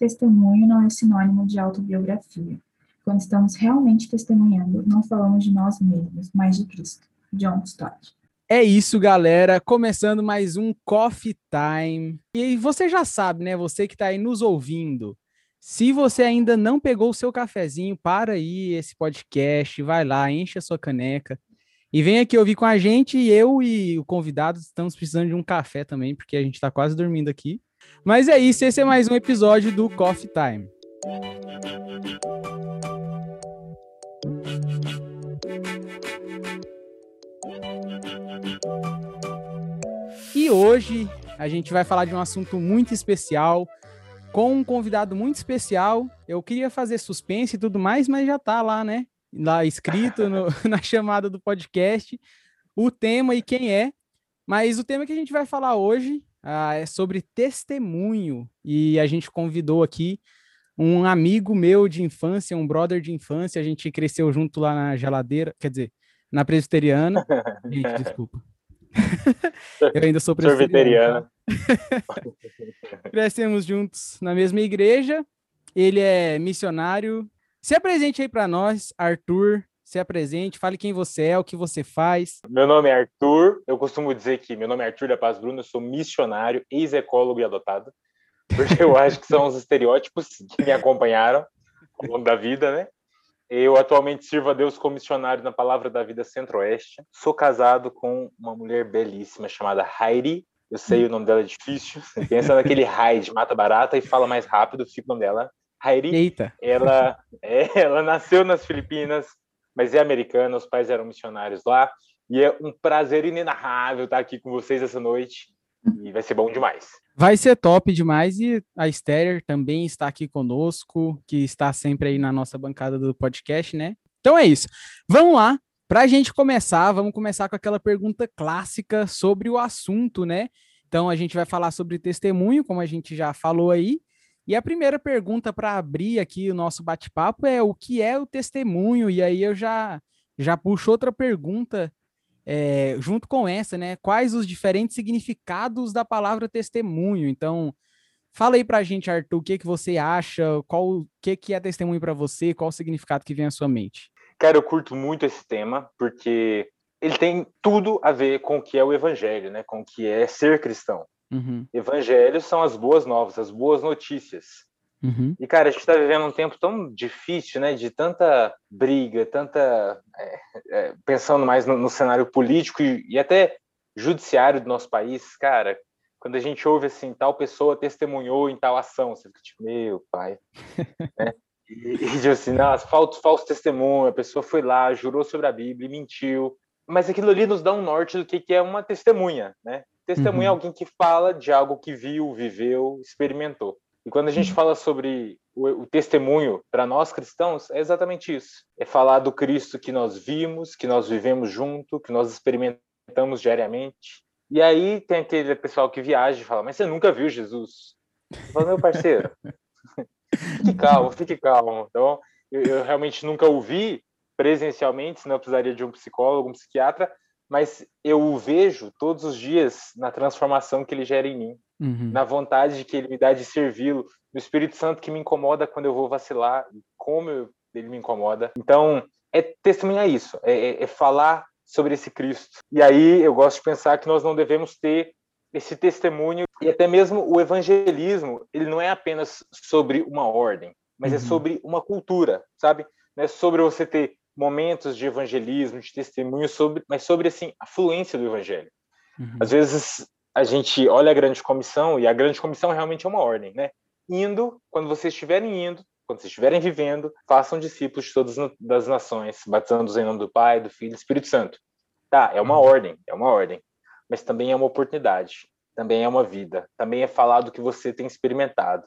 testemunho não é sinônimo de autobiografia. Quando estamos realmente testemunhando, não falamos de nós mesmos, mas de Cristo. John Stott. É isso, galera. Começando mais um Coffee Time. E você já sabe, né? Você que está aí nos ouvindo. Se você ainda não pegou o seu cafezinho, para aí esse podcast, vai lá, enche a sua caneca e vem aqui ouvir com a gente. Eu e o convidado estamos precisando de um café também, porque a gente está quase dormindo aqui. Mas é isso, esse é mais um episódio do Coffee Time. E hoje a gente vai falar de um assunto muito especial, com um convidado muito especial. Eu queria fazer suspense e tudo mais, mas já tá lá, né? Lá escrito no, na chamada do podcast, o tema e quem é. Mas o tema que a gente vai falar hoje ah, é sobre testemunho. E a gente convidou aqui um amigo meu de infância, um brother de infância. A gente cresceu junto lá na geladeira, quer dizer, na presbiteriana. Gente, desculpa. Eu ainda sou presbiteriana. Crescemos juntos na mesma igreja. Ele é missionário. Se apresente aí para nós, Arthur se apresente, fale quem você é, o que você faz. Meu nome é Arthur, eu costumo dizer que meu nome é Arthur da Paz Bruno, eu sou missionário, ex-ecólogo e adotado, porque eu acho que são os estereótipos que me acompanharam ao longo da vida, né? Eu atualmente sirvo a Deus como missionário na Palavra da Vida Centro-Oeste. Sou casado com uma mulher belíssima chamada Heidi. Eu sei o nome dela é difícil. Pensa naquele Heidi, mata barata e fala mais rápido, fica o nome dela. Heidi. Eita. Ela, é, ela nasceu nas Filipinas, mas é americana, os pais eram missionários lá. E é um prazer inenarrável estar aqui com vocês essa noite. E vai ser bom demais. Vai ser top demais. E a Esther também está aqui conosco, que está sempre aí na nossa bancada do podcast, né? Então é isso. Vamos lá. Para a gente começar, vamos começar com aquela pergunta clássica sobre o assunto, né? Então a gente vai falar sobre testemunho, como a gente já falou aí. E a primeira pergunta para abrir aqui o nosso bate-papo é o que é o testemunho? E aí eu já já puxo outra pergunta é, junto com essa, né? Quais os diferentes significados da palavra testemunho? Então, fala aí para a gente, Arthur, o que que você acha? Qual o que que é testemunho para você? Qual o significado que vem à sua mente? Cara, eu curto muito esse tema porque ele tem tudo a ver com o que é o evangelho, né? Com o que é ser cristão. Uhum. Evangelhos são as boas novas, as boas notícias. Uhum. E, cara, a gente está vivendo um tempo tão difícil, né? De tanta briga, tanta. É, é, pensando mais no, no cenário político e, e, até judiciário do nosso país, cara. Quando a gente ouve assim, tal pessoa testemunhou em tal ação, você fica tipo, meu pai. né? E, e tipo assim, nossa, falso, falso testemunho, a pessoa foi lá, jurou sobre a Bíblia e mentiu. Mas aquilo ali nos dá um norte do que, que é uma testemunha, né? Testemunha é uhum. alguém que fala de algo que viu, viveu, experimentou. E quando a gente uhum. fala sobre o, o testemunho para nós cristãos, é exatamente isso. É falar do Cristo que nós vimos, que nós vivemos junto, que nós experimentamos diariamente. E aí tem aquele pessoal que viaja e fala, mas você nunca viu Jesus? Eu falo, meu parceiro, fique calmo, fique calmo. Então, eu, eu realmente nunca ouvi presencialmente, senão eu precisaria de um psicólogo, um psiquiatra, mas eu o vejo todos os dias na transformação que ele gera em mim, uhum. na vontade que ele me dá de servi-lo, no Espírito Santo que me incomoda quando eu vou vacilar, como eu, ele me incomoda. Então, é testemunhar isso, é, é, é falar sobre esse Cristo. E aí eu gosto de pensar que nós não devemos ter esse testemunho e até mesmo o evangelismo, ele não é apenas sobre uma ordem, mas é uhum. é sobre uma cultura, sabe? Não é sobre você ter momentos de evangelismo, de testemunho, sobre, mas sobre assim a fluência do evangelho. Uhum. Às vezes a gente olha a grande comissão e a grande comissão realmente é uma ordem, né? Indo, quando vocês estiverem indo, quando vocês estiverem vivendo, façam discípulos de todas as nações, batizando-os em nome do Pai, do Filho e do Espírito Santo. Tá, é uma uhum. ordem, é uma ordem, mas também é uma oportunidade, também é uma vida, também é falar do que você tem experimentado.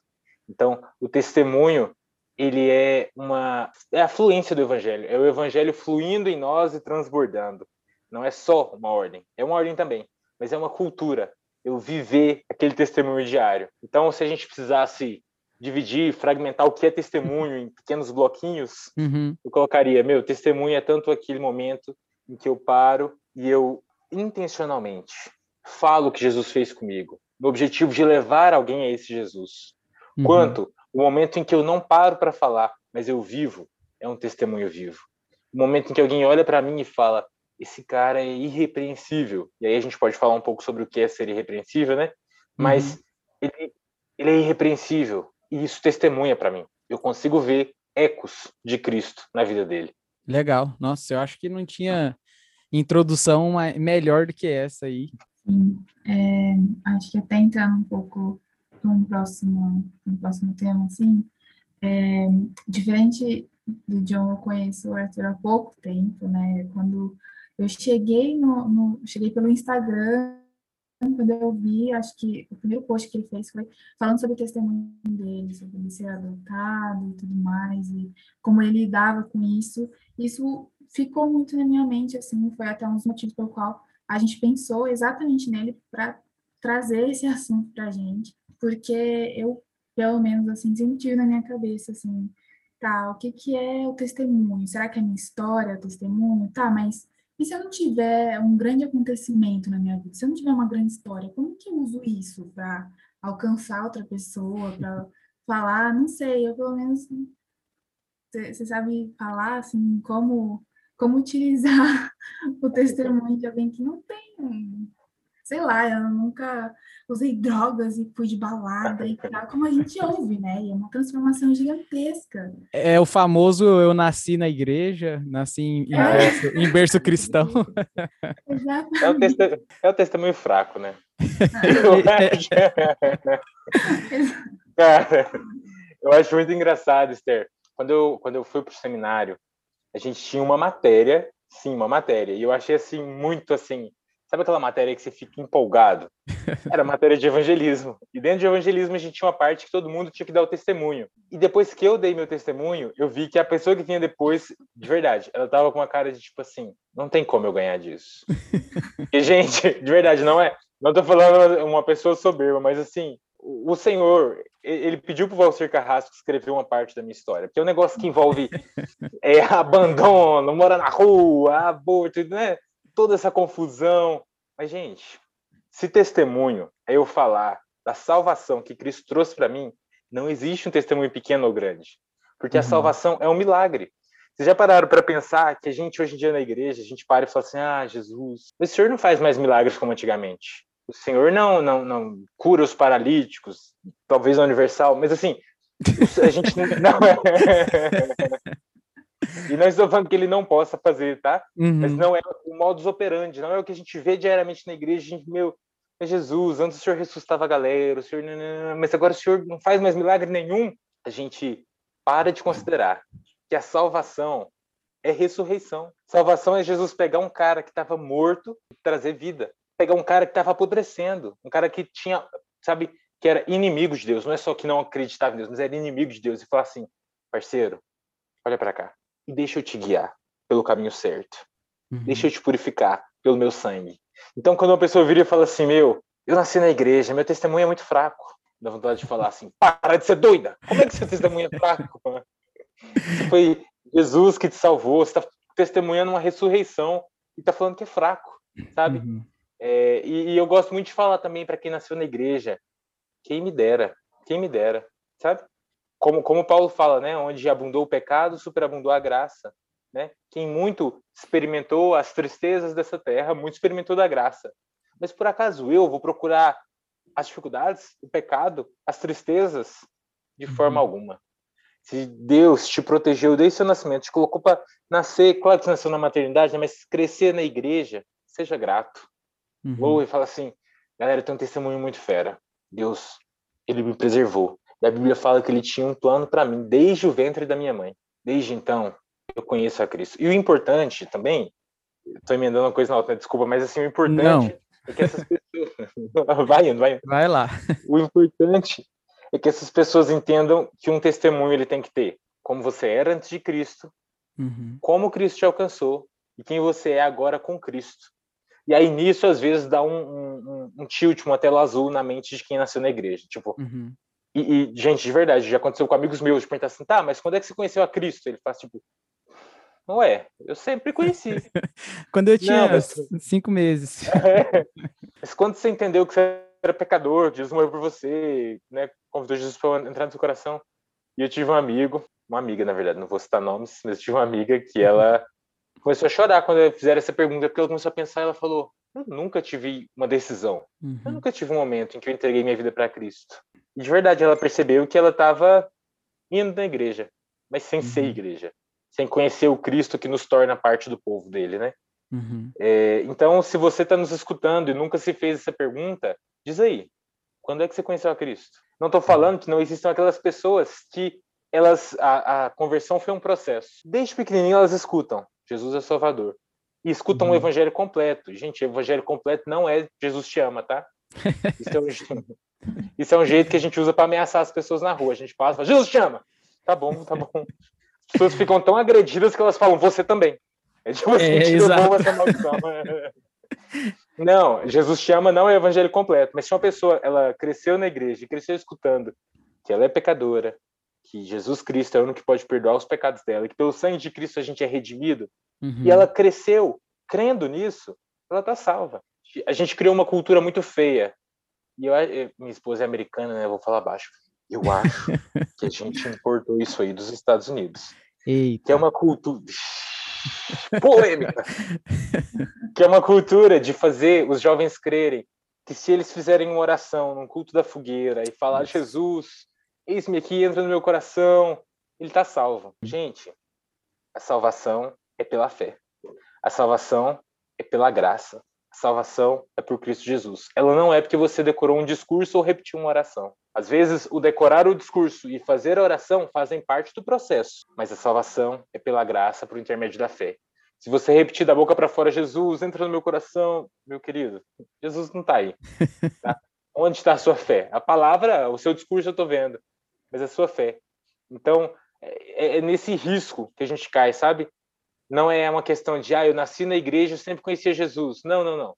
Então, o testemunho ele é uma é a fluência do evangelho, é o evangelho fluindo em nós e transbordando. Não é só uma ordem, é uma ordem também, mas é uma cultura. Eu viver aquele testemunho diário. Então, se a gente precisasse dividir, fragmentar o que é testemunho em pequenos bloquinhos, uhum. eu colocaria, meu, testemunho é tanto aquele momento em que eu paro e eu intencionalmente falo o que Jesus fez comigo, no objetivo de levar alguém a esse Jesus, uhum. quanto O momento em que eu não paro para falar, mas eu vivo, é um testemunho vivo. O momento em que alguém olha para mim e fala: esse cara é irrepreensível. E aí a gente pode falar um pouco sobre o que é ser irrepreensível, né? Mas uhum. ele, ele é irrepreensível e isso testemunha para mim. Eu consigo ver ecos de Cristo na vida dele. Legal. Nossa, eu acho que não tinha introdução melhor do que essa aí. Sim. É, acho que até entrando um pouco num próximo, num próximo tema, assim, é, diferente do John, eu conheço o Arthur há pouco tempo, né? Quando eu cheguei no, no cheguei pelo Instagram, quando eu vi, acho que o primeiro post que ele fez foi falando sobre o testemunho dele, sobre ele ser adotado e tudo mais, e como ele lidava com isso. Isso ficou muito na minha mente, assim, foi até um dos motivos pelo qual a gente pensou exatamente nele para trazer esse assunto para a gente, porque eu, pelo menos, assim, senti na minha cabeça, assim, tá, o que, que é o testemunho? Será que é minha história, o testemunho? Tá, mas e se eu não tiver um grande acontecimento na minha vida, se eu não tiver uma grande história, como que eu uso isso para alcançar outra pessoa, para falar? Não sei, eu pelo menos você sabe falar assim como como utilizar o testemunho de alguém que não tem sei lá, eu nunca usei drogas e fui de balada e tal, como a gente ouve, né? E é uma transformação gigantesca. É o famoso eu nasci na igreja, nasci em, é. berço, em berço cristão. É o, testemunho, é o testemunho fraco, né? Cara, eu acho muito engraçado, Esther. Quando eu, quando eu fui para o seminário, a gente tinha uma matéria, sim, uma matéria, e eu achei assim muito assim Sabe aquela matéria que você fica empolgado? Era matéria de evangelismo. E dentro de evangelismo a gente tinha uma parte que todo mundo tinha que dar o testemunho. E depois que eu dei meu testemunho, eu vi que a pessoa que vinha depois, de verdade, ela tava com uma cara de tipo assim, não tem como eu ganhar disso. e gente, de verdade, não é, não tô falando uma pessoa soberba, mas assim, o Senhor, ele pediu para o Valcir Carrasco escrever uma parte da minha história, porque é um negócio que envolve é, abandono, morar na rua, aborto, né? Toda essa confusão. Mas, gente, se testemunho é eu falar da salvação que Cristo trouxe para mim, não existe um testemunho pequeno ou grande. Porque uhum. a salvação é um milagre. Vocês já pararam para pensar que a gente hoje em dia na igreja, a gente para e fala assim: "Ah, Jesus, o Senhor não faz mais milagres como antigamente. O Senhor não não não cura os paralíticos, talvez a universal, mas assim, a gente não é e não estou falando que ele não possa fazer, tá? Uhum. Mas não é o modus operandi, não é o que a gente vê diariamente na igreja. A gente, meu, Jesus, antes o Senhor ressuscitava a galera, o Senhor, mas agora o Senhor não faz mais milagre nenhum. A gente para de considerar que a salvação é ressurreição. Salvação é Jesus pegar um cara que estava morto e trazer vida. Pegar um cara que estava apodrecendo, um cara que tinha, sabe, que era inimigo de Deus. Não é só que não acreditava em Deus, mas era inimigo de Deus. E falar assim, parceiro, olha para cá e deixa eu te guiar pelo caminho certo. Uhum. Deixa eu te purificar pelo meu sangue. Então, quando uma pessoa vira e fala assim, meu, eu nasci na igreja, meu testemunho é muito fraco. Dá vontade de falar assim, para de ser doida! Como é que seu testemunho é fraco? Foi Jesus que te salvou, você está testemunhando uma ressurreição e está falando que é fraco, sabe? Uhum. É, e, e, eu gosto muito de falar também para quem nasceu na igreja, quem me dera, quem me dera, sabe? Como, como Paulo fala, né, onde abundou o pecado, superabundou a graça. Né? Quem muito experimentou as tristezas dessa terra, muito experimentou da graça. Mas por acaso eu vou procurar as dificuldades, o pecado, as tristezas? De uhum. forma alguma. Se Deus te protegeu desde seu nascimento, te colocou para nascer, claro que você nasceu na maternidade, né, mas crescer na igreja, seja grato. Uhum. Ou e fala assim, galera, eu tenho um testemunho muito fera. Deus, ele me preservou. E a Bíblia fala que ele tinha um plano para mim desde o ventre da minha mãe. Desde então, eu conheço a Cristo. E o importante também, estou emendando uma coisa na outra, desculpa, mas assim, o importante Não. é que essas pessoas. vai indo, vai indo. Vai lá. O importante é que essas pessoas entendam que um testemunho ele tem que ter. Como você era antes de Cristo, uhum. como Cristo te alcançou e quem você é agora com Cristo. E aí nisso, às vezes, dá um, um, um tilt, uma tela azul na mente de quem nasceu na igreja. Tipo, uhum. E, e, gente, de verdade, já aconteceu com amigos meus, de perguntar assim, tá, mas quando é que você conheceu a Cristo? Ele faz tipo, não é, eu sempre conheci. quando eu tinha não, mas... cinco meses. É. Mas quando você entendeu que você era pecador, Jesus morreu por você, né, convidou Jesus para entrar no seu coração, E eu tive um amigo, uma amiga, na verdade, não vou citar nomes, mas eu tive uma amiga que ela começou a chorar quando fizeram essa pergunta, porque ela começou a pensar, ela falou: Eu nunca tive uma decisão. Uhum. Eu nunca tive um momento em que eu entreguei minha vida para Cristo. E de verdade, ela percebeu que ela estava indo na igreja, mas sem uhum. ser igreja, sem conhecer o Cristo que nos torna parte do povo dele, né? Uhum. É, então, se você está nos escutando e nunca se fez essa pergunta, diz aí, quando é que você conheceu a Cristo? Não estou falando que não existam aquelas pessoas que elas a, a, conversão foi um processo. Desde pequenininho elas escutam Jesus é Salvador e escutam uhum. o Evangelho completo. Gente, o Evangelho completo não é Jesus te ama, tá? Isso é um, isso é um jeito que a gente usa para ameaçar as pessoas na rua. A gente passa, fala, Jesus te ama. Tá bom, tá bom. As pessoas ficam tão agredidas que elas falam, você também. É tipo assim, é, exato. essa maldição. Não, Jesus te ama não é o evangelho completo, mas se uma pessoa ela cresceu na igreja e cresceu escutando que ela é pecadora, que Jesus Cristo é o único que pode perdoar os pecados dela, que pelo sangue de Cristo a gente é redimido, uhum. e ela cresceu crendo nisso, ela está salva. A gente criou uma cultura muito feia. E eu, minha esposa é americana, né? Eu vou falar baixo. Eu acho que a gente importou isso aí dos Estados Unidos. Eita. Que é uma cultura polêmica. que é uma cultura de fazer os jovens crerem que se eles fizerem uma oração num culto da fogueira e falar Jesus, eis-me aqui, entra no meu coração, ele está salvo. Gente, a salvação é pela fé. A salvação é pela graça. A salvação é por Cristo Jesus. Ela não é porque você decorou um discurso ou repetiu uma oração. Às vezes, o decorar o discurso e fazer a oração fazem parte do processo, mas a salvação é pela graça, por intermédio da fé. Se você repetir da boca para fora, Jesus, entra no meu coração, meu querido, Jesus não está aí. Tá? Onde está a sua fé? A palavra, o seu discurso eu estou vendo, mas a sua fé. Então, é, é, nesse risco que a gente cai, sabe? Não é uma questão de, ah, eu nasci na igreja, eu sempre conhecia Jesus. Não, não, não.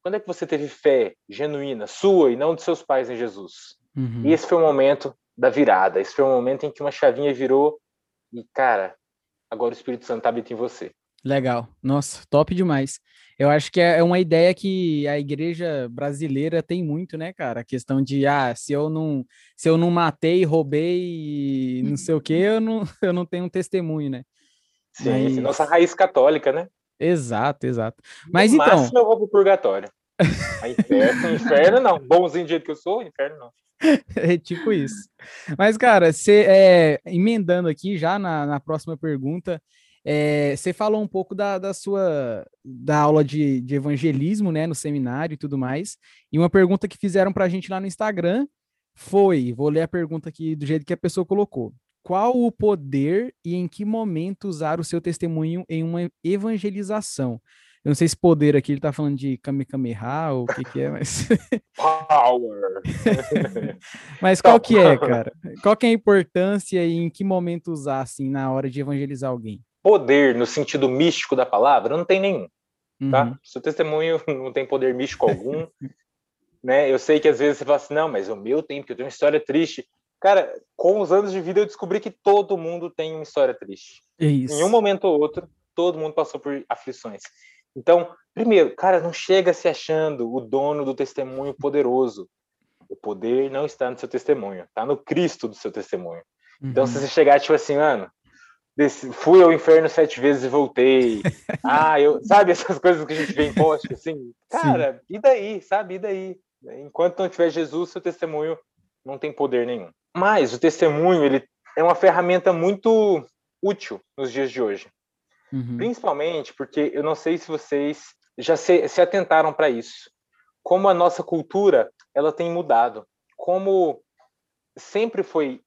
Quando é que você teve fé genuína, sua e não de seus pais em Jesus? Uhum. E esse foi o momento da virada. Esse foi o momento em que uma chavinha virou e, cara, agora o Espírito Santo habita em você. Legal. Nossa, top demais. Eu acho que é, é uma ideia que a igreja brasileira tem muito, né, cara? A questão de, ah, se eu não, se eu não matei, roubei, não sei o quê, eu não, eu não tenho um testemunho, né? Sim, Mas... nossa raiz católica, né? Exato, exato. Mas no então. Máximo eu vou pro purgatório. A inferno, inferno não. Bonzinho do jeito que eu sou, inferno não. É tipo isso. Mas, cara, você é, emendando aqui já na, na próxima pergunta, é, você falou um pouco da, da sua da aula de, de, evangelismo, né, no seminário e tudo mais. E uma pergunta que fizeram para a gente lá no Instagram foi, vou ler a pergunta aqui do jeito que a pessoa colocou. Qual o poder e em que momento usar o seu testemunho em uma evangelização? Eu não sei se poder aqui ele tá falando de Kamehameha ou o que que é, mas... Power! mas qual que é, cara? Qual que é a importância e em que momento usar, assim, na hora de evangelizar alguém? Poder, no sentido místico da palavra, não tem nenhum, tá? Uhum. Seu testemunho não tem poder místico algum, né? Eu sei que às vezes você fala assim, não, mas o meu tem, porque eu tenho uma história triste. Cara, com os anos de vida eu descobri que todo mundo tem uma história triste. Isso. Em um momento ou outro, todo mundo passou por aflições. Então, primeiro, cara, não chega se achando o dono do testemunho poderoso. O poder não está no seu testemunho, está no Cristo do seu testemunho. Uhum. Então, se você chegar, tipo assim, mano, desse, fui ao inferno sete vezes e voltei. ah, eu. Sabe essas coisas que a gente vê em post, assim? Cara, Sim. e daí, sabe? E daí? Enquanto não tiver Jesus, seu testemunho não tem poder nenhum. Mas o testemunho, ele é uma ferramenta muito útil nos dias de hoje. Uhum. Principalmente porque eu não sei se vocês já se, se atentaram para isso. Como a nossa cultura ela tem mudado. Como sempre foi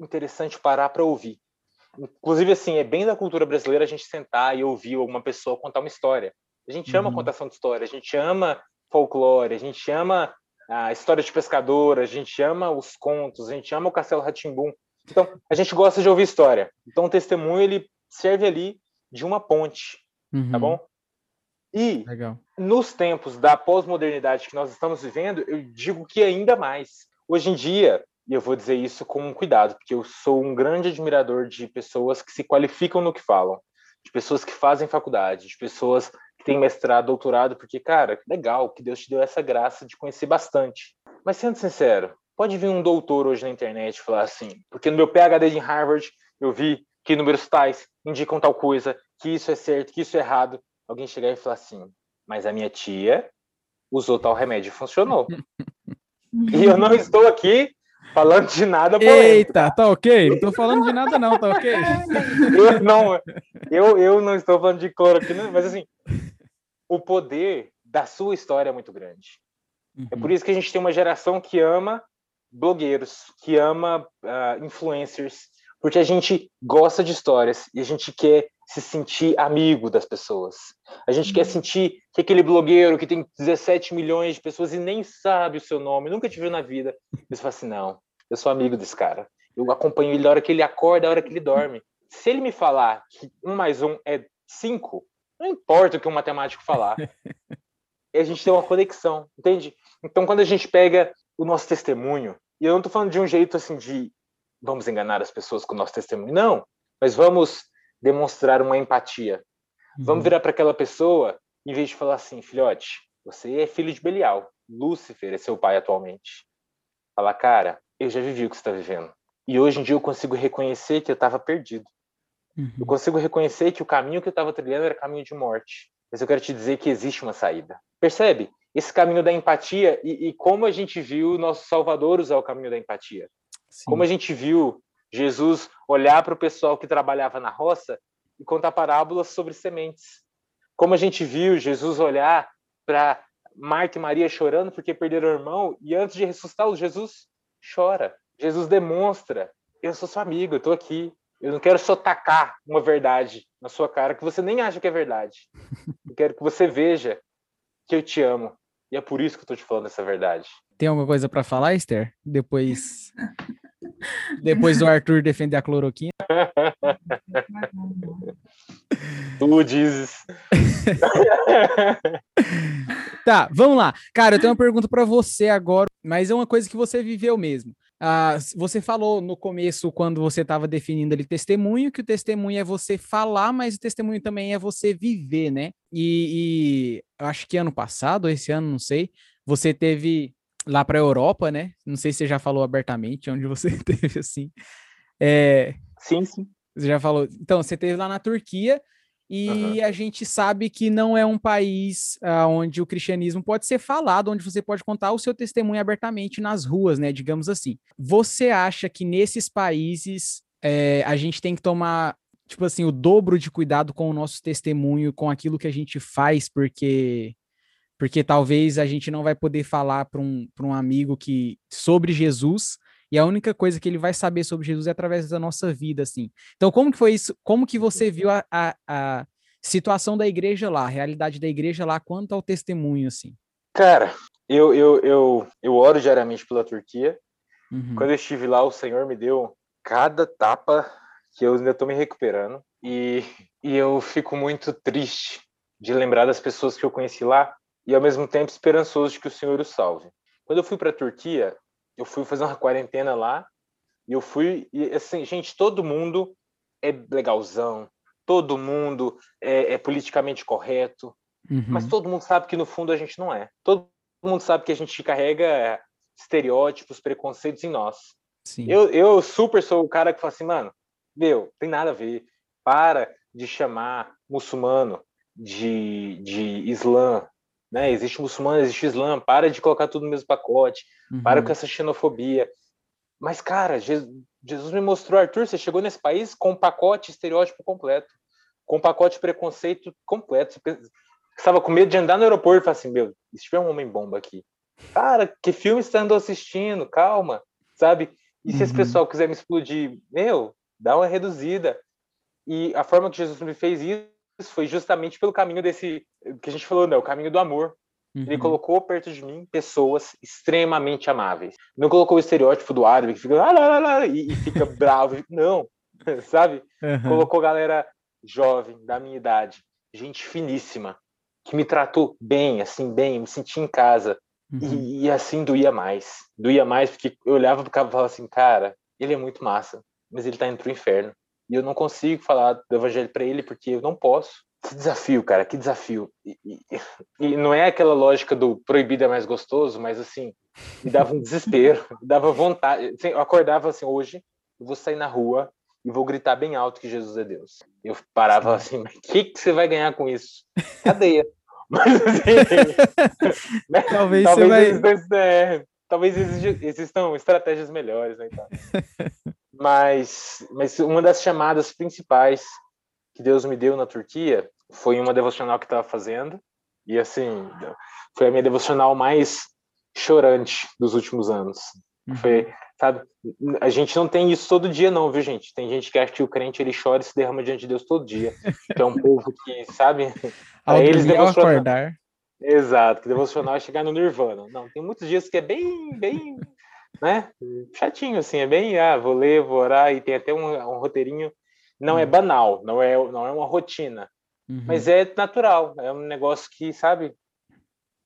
interessante parar para ouvir. Inclusive, assim, é bem da cultura brasileira a gente sentar e ouvir alguma pessoa contar uma história. A gente ama uhum. contação de história, a gente ama folclore, a gente ama a história de pescador, a gente ama os contos, a gente ama o Castelo Ratimbum. Então, a gente gosta de ouvir história. Então, o testemunho ele serve ali de uma ponte, tá uhum. tá bom? E Legal. nos tempos da pós-modernidade que nós estamos vivendo, eu digo que ainda mais. Hoje em dia, e eu vou dizer isso com cuidado, porque eu sou um grande admirador de pessoas que se qualificam no que falam, de pessoas que fazem faculdade, de pessoas têm mestrado, doutorado, porque, cara, legal que Deus te deu essa graça de conhecer bastante. Mas sendo sincero, Pode vir um doutor hoje na internet falar assim, porque no meu PhD de Harvard eu vi que números tais indicam tal coisa, que isso é certo, que isso é errado. Alguém chegar e falar assim, mas a minha tia usou tal remédio e funcionou. e eu não estou aqui falando de nada polêmico. Eita, tá ok? Não estou falando de nada não, tá ok? eu, não, eu, eu não estou falando de cloroquina, mas assim, o poder da sua história é muito grande. Uhum. É por isso que a gente tem uma geração que ama blogueiros, que ama uh, influencers, porque a gente gosta de histórias e a gente quer se sentir amigo das pessoas. A gente uhum. quer sentir que aquele blogueiro que tem 17 milhões de pessoas e nem sabe o seu nome, nunca te viu na vida, você fala assim, não, eu sou amigo desse cara. Eu acompanho ele da hora que ele acorda, da hora que ele dorme. Se ele me falar que um mais um é cinco, não importa o que um matemático falar. a gente tem uma conexão, entende? Então, quando a gente pega o nosso testemunho, e eu não estou falando de um jeito assim de vamos enganar as pessoas com o nosso testemunho, não, mas vamos demonstrar uma empatia. Uhum. Vamos virar para aquela pessoa, em vez de falar assim, filhote, você é filho de Belial, Lúcifer é seu pai atualmente. Falar, cara, eu já vivi o que você está vivendo. E hoje em dia eu consigo reconhecer que eu estava perdido. Uhum. Eu consigo reconhecer que o caminho que eu estava trilhando era caminho de morte. Mas eu quero te dizer que existe uma saída. Percebe? Esse caminho da empatia e, e como a gente viu nosso Salvador usar o caminho da empatia. Sim. Como a gente viu Jesus olhar para o pessoal que trabalhava na roça e contar parábolas sobre sementes. Como a gente viu Jesus olhar para Marta e Maria chorando porque perderam o irmão e antes de ressuscitá-los, Jesus chora. Jesus demonstra: eu sou seu amigo, eu estou aqui. Eu não quero só tacar uma verdade na sua cara que você nem acha que é verdade. Eu quero que você veja que eu te amo. E é por isso que eu tô te falando essa verdade. Tem alguma coisa para falar, Esther? Depois depois do Arthur defender a cloroquina. tu dizes. tá, vamos lá. Cara, eu tenho uma pergunta para você agora, mas é uma coisa que você viveu mesmo. Ah, você falou no começo, quando você estava definindo ali testemunho, que o testemunho é você falar, mas o testemunho também é você viver, né? E, e acho que ano passado, esse ano, não sei, você teve lá para a Europa, né? Não sei se você já falou abertamente onde você teve assim. É... Sim, sim. Você já falou. Então, você teve lá na Turquia e uhum. a gente sabe que não é um país uh, onde o cristianismo pode ser falado, onde você pode contar o seu testemunho abertamente nas ruas, né? Digamos assim. Você acha que nesses países é, a gente tem que tomar, tipo assim, o dobro de cuidado com o nosso testemunho, com aquilo que a gente faz, porque porque talvez a gente não vai poder falar para um, um amigo que sobre Jesus e a única coisa que ele vai saber sobre Jesus é através da nossa vida, assim. Então, como que foi isso? Como que você viu a, a, a situação da igreja lá, a realidade da igreja lá quanto ao testemunho, assim? Cara, eu, eu, eu, eu oro diariamente pela Turquia. Uhum. Quando eu estive lá, o Senhor me deu cada tapa que eu ainda estou me recuperando. E, e eu fico muito triste de lembrar das pessoas que eu conheci lá e ao mesmo tempo esperançoso de que o Senhor o salve. Quando eu fui para a Turquia, eu fui fazer uma quarentena lá e eu fui e assim, gente, todo mundo é legalzão, todo mundo é, é politicamente correto, uhum. mas todo mundo sabe que no fundo a gente não é. Todo mundo sabe que a gente carrega estereótipos, preconceitos em nós. Sim. Eu, eu super sou o cara que fala assim, mano, meu, tem nada a ver. Para de chamar muçulmano de, de Islã, né? Existe muçulmano, existe islã, para de colocar tudo no mesmo pacote, uhum. para com essa xenofobia. Mas, cara, Jesus, Jesus me mostrou, Arthur, você chegou nesse país com um pacote estereótipo completo, com um pacote preconceito completo. Você estava com medo de andar no aeroporto e falar assim, meu, se tiver um homem-bomba aqui, cara, que filme você andando assistindo? Calma, sabe? E se uhum. esse pessoal quiser me explodir, meu, dá uma reduzida. E a forma que Jesus me fez isso foi justamente pelo caminho desse que a gente falou, né, o caminho do amor. Uhum. Ele colocou perto de mim pessoas extremamente amáveis. Não colocou o estereótipo do árabe que fica lá, lá, lá, e, e fica bravo. Não, sabe? Uhum. Colocou galera jovem, da minha idade, gente finíssima, que me tratou bem, assim, bem, me senti em casa. Uhum. E, e, assim doía mais. Doía mais porque eu olhava pro cara e falava assim, cara, ele é muito massa, mas ele tá indo pro inferno. E eu não consigo falar do evangelho para ele porque eu não posso. que desafio, cara, que desafio. E, e, e, não é aquela lógica do proibido é mais gostoso, mas assim, me dava um desespero, me dava vontade. Assim, eu acordava assim, hoje eu vou sair na rua e vou gritar bem alto que Jesus é Deus. Eu parava assim, mas o que, que você vai ganhar com isso? Cadeia. Mas assim, né? talvez, talvez, vai... existam, é, talvez existam estratégias melhores, né? Então. Mas, mas uma das chamadas principais que Deus me deu na Turquia foi uma devocional que estava fazendo e assim foi a minha devocional mais chorante dos últimos anos. Uhum. Foi, sabe? A gente não tem isso todo dia não, viu gente? Tem gente que acha que o crente ele chora e se derrama diante de Deus todo dia. Que é um povo que, sabe? Ao eles devocional... acordar. Exato, que devocional é chegar no nirvana. Não, tem muitos dias que é bem, bem, né? Chatinho assim, é bem, ah, vou ler, vou orar e tem até um, um roteirinho não é uhum. é banal, não é, não é uma rotina, uhum. mas é natural, é um negócio que, sabe,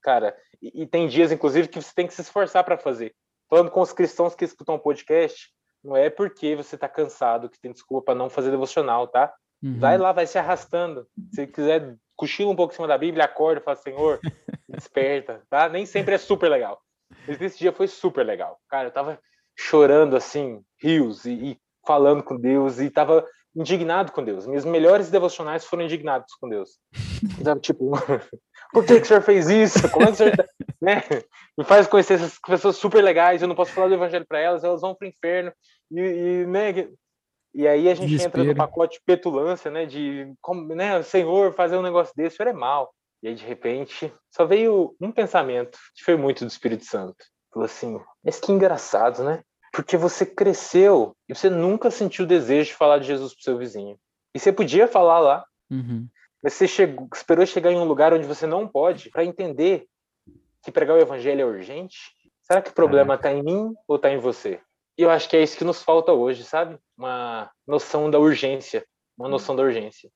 cara, e, e tem dias, inclusive, que você tem que se esforçar para fazer. Falando com os cristãos que escutam o podcast, não é porque você está cansado que tem desculpa para não fazer devocional, tá? Uhum. Vai lá, vai se arrastando. Se quiser, cochila um pouco em cima da Bíblia, acorda, fala, Senhor, desperta, tá? Nem sempre é super legal. Mas esse dia foi super legal. Cara, eu tava chorando assim, rios e, e falando com Deus e tava indignado com Deus. Minhas melhores devocionais foram indignados com Deus. Então, tipo, por que, que o senhor fez isso? Como é que o senhor. Tá, né? Me faz conhecer essas pessoas super legais, eu não posso falar do evangelho para elas, elas vão para o inferno. E, e, né? E aí a gente Desespero. entra no pacote de petulância, né? De como, né, Senhor, fazer um negócio desse, o senhor é mal. E aí, de repente, só veio um pensamento, que foi muito do Espírito Santo. Falou assim: mas que engraçado, né? Porque você cresceu e você nunca sentiu o desejo de falar de Jesus pro seu vizinho. E você podia falar lá. Uhum. Mas você chegou, esperou chegar em um lugar onde você não pode para entender que pregar o evangelho é urgente? Será que o problema está em mim ou está em você? E eu acho que é isso que nos falta hoje, sabe? Uma noção da urgência. Uma noção da urgência.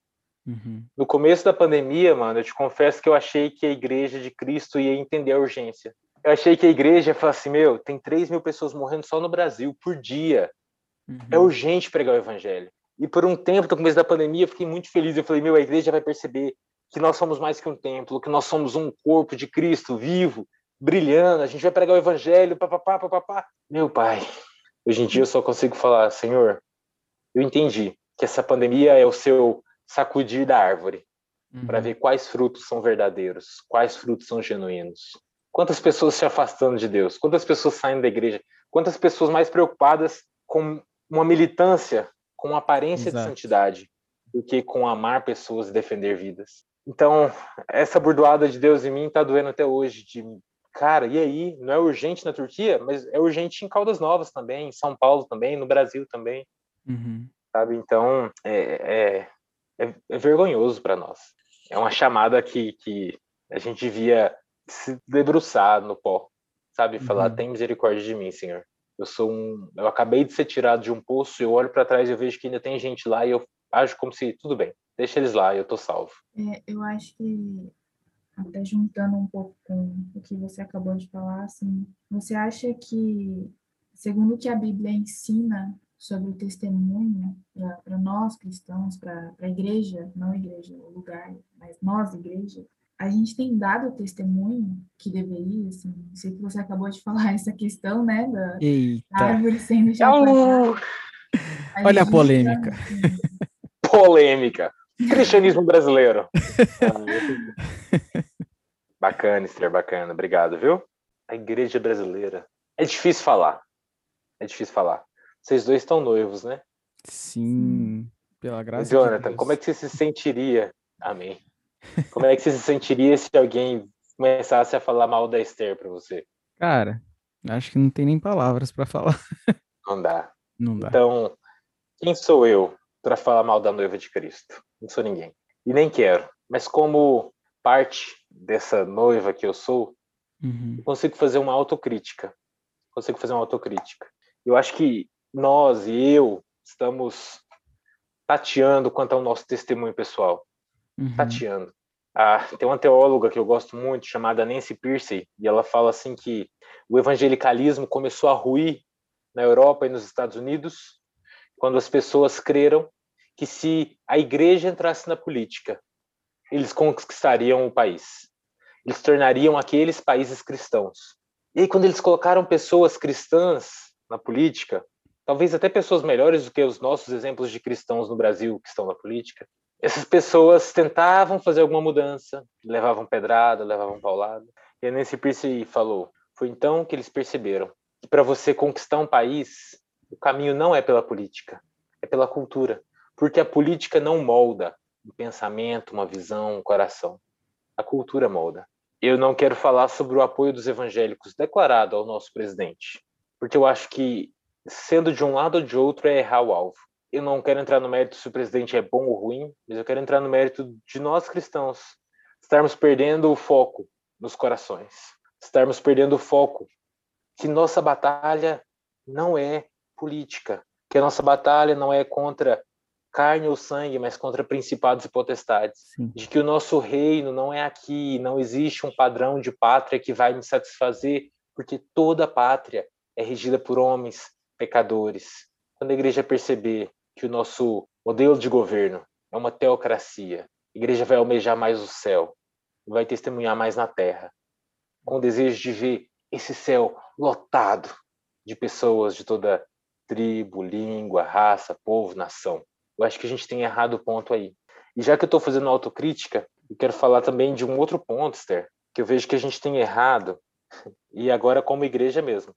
Uhum. No começo da pandemia, mano, eu te confesso que eu achei que a igreja de Cristo ia entender a urgência. Eu achei que a igreja ia falar assim: meu, tem 3 mil pessoas morrendo só no Brasil por dia. Uhum. É urgente pregar o evangelho. E por um tempo, no começo da pandemia, eu fiquei muito feliz. Eu falei: meu, a igreja vai perceber que nós somos mais que um templo, que nós somos um corpo de Cristo vivo, brilhando. A gente vai pregar o evangelho, papapá, papapá. Meu pai, hoje em dia eu só consigo falar: Senhor, eu entendi que essa pandemia é o seu sacudir da árvore uhum. para ver quais frutos são verdadeiros, quais frutos são genuínos. Quantas pessoas se afastando de Deus? Quantas pessoas saindo da igreja? Quantas pessoas mais preocupadas com uma militância, com uma aparência Exato. de santidade, do que com amar pessoas e defender vidas? Então, essa burdoada de Deus em mim está doendo até hoje. De, cara, e aí? Não é urgente na Turquia, mas é urgente em Caldas Novas também, em São Paulo também, no Brasil também. Uhum. Sabe? Então, é, é, é, é vergonhoso para nós. É uma chamada que, que a gente devia se debruçar no pó, sabe? Falar, uhum. tem misericórdia de mim, Senhor. Eu sou um, eu acabei de ser tirado de um poço, eu olho para trás e eu vejo que ainda tem gente lá e eu ajo como se tudo bem, deixa eles lá, eu tô salvo. É, eu acho que até juntando um pouco com o que você acabou de falar, assim, você acha que, segundo o que a Bíblia ensina sobre o testemunho para nós cristãos, para a igreja, não a igreja, o lugar, mas nós, igreja, a gente tem dado o testemunho que deveria, assim, sei que você acabou de falar essa questão, né, da, árvore sendo já Olha a polêmica. Tá, assim, polêmica. Cristianismo brasileiro. bacana, Esther, bacana. Obrigado, viu? A igreja brasileira. É difícil falar. É difícil falar. Vocês dois estão noivos, né? Sim, pela graça Jonathan, de Deus. como é que você se sentiria? Amém. Como é que você se sentiria se alguém começasse a falar mal da Esther para você? Cara, acho que não tem nem palavras para falar. Não dá. Não dá. Então, quem sou eu para falar mal da noiva de Cristo? Não sou ninguém. E nem quero. Mas como parte dessa noiva que eu sou, uhum. eu consigo fazer uma autocrítica. Consigo fazer uma autocrítica. Eu acho que nós e eu estamos tateando quanto ao nosso testemunho pessoal uhum. tateando. Ah, tem uma teóloga que eu gosto muito, chamada Nancy Pearcey, e ela fala assim que o evangelicalismo começou a ruir na Europa e nos Estados Unidos quando as pessoas creram que se a igreja entrasse na política, eles conquistariam o país. Eles tornariam aqueles países cristãos. E aí, quando eles colocaram pessoas cristãs na política, talvez até pessoas melhores do que os nossos exemplos de cristãos no Brasil que estão na política, essas pessoas tentavam fazer alguma mudança, levavam pedrada, levavam paulada. E a Nancy Pierce falou: foi então que eles perceberam que para você conquistar um país, o caminho não é pela política, é pela cultura, porque a política não molda um pensamento, uma visão, um coração. A cultura molda. Eu não quero falar sobre o apoio dos evangélicos declarado ao nosso presidente, porque eu acho que sendo de um lado ou de outro é errar o alvo eu não quero entrar no mérito se o presidente é bom ou ruim, mas eu quero entrar no mérito de nós cristãos estarmos perdendo o foco nos corações, estarmos perdendo o foco que nossa batalha não é política, que a nossa batalha não é contra carne ou sangue, mas contra principados e potestades, Sim. de que o nosso reino não é aqui, não existe um padrão de pátria que vai me satisfazer, porque toda pátria é regida por homens pecadores. Quando a igreja perceber que o nosso modelo de governo é uma teocracia. A igreja vai almejar mais o céu, vai testemunhar mais na terra, com o desejo de ver esse céu lotado de pessoas de toda tribo, língua, raça, povo, nação. Eu acho que a gente tem errado o ponto aí. E já que eu estou fazendo autocrítica, eu quero falar também de um outro ponto, Esther, que eu vejo que a gente tem errado, e agora como igreja mesmo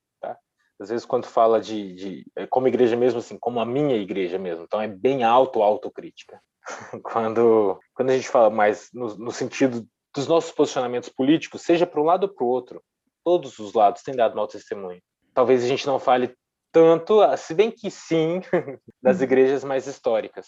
às vezes quando fala de, de, é como igreja mesmo assim como a minha igreja mesmo então é bem auto autocrítica. Quando quando a gente fala mais no, no sentido dos nossos posicionamentos políticos seja para um lado ou para o outro todos os lados têm dado mau testemunho. Talvez a gente não fale tanto se bem que sim das uhum. igrejas mais históricas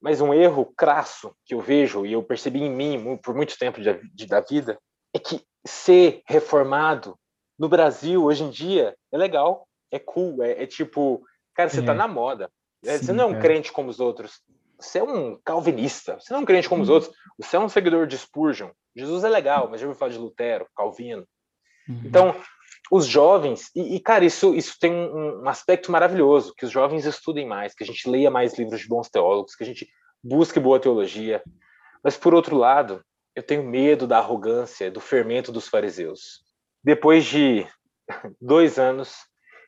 mas um erro crasso que eu vejo e eu percebi em mim por muito tempo de, de da vida é que ser reformado no Brasil hoje em dia é legal é cool, é, é tipo, cara, você tá é. tá na moda. É, Sim, você não é um crente como os outros. Você é um calvinista. Você não é um crente como os uhum. outros. Você é um seguidor de Spurgeon. Jesus é legal, mas já ouviu falar de Lutero, Calvino. Uhum. Então, os jovens, e, e, cara, isso, isso tem um, um, aspecto maravilhoso, que os jovens estudem mais, que a gente leia mais livros de bons teólogos, que a gente busque boa teologia. Mas, por outro lado, eu tenho medo da arrogância, do fermento dos fariseus. Depois de dois anos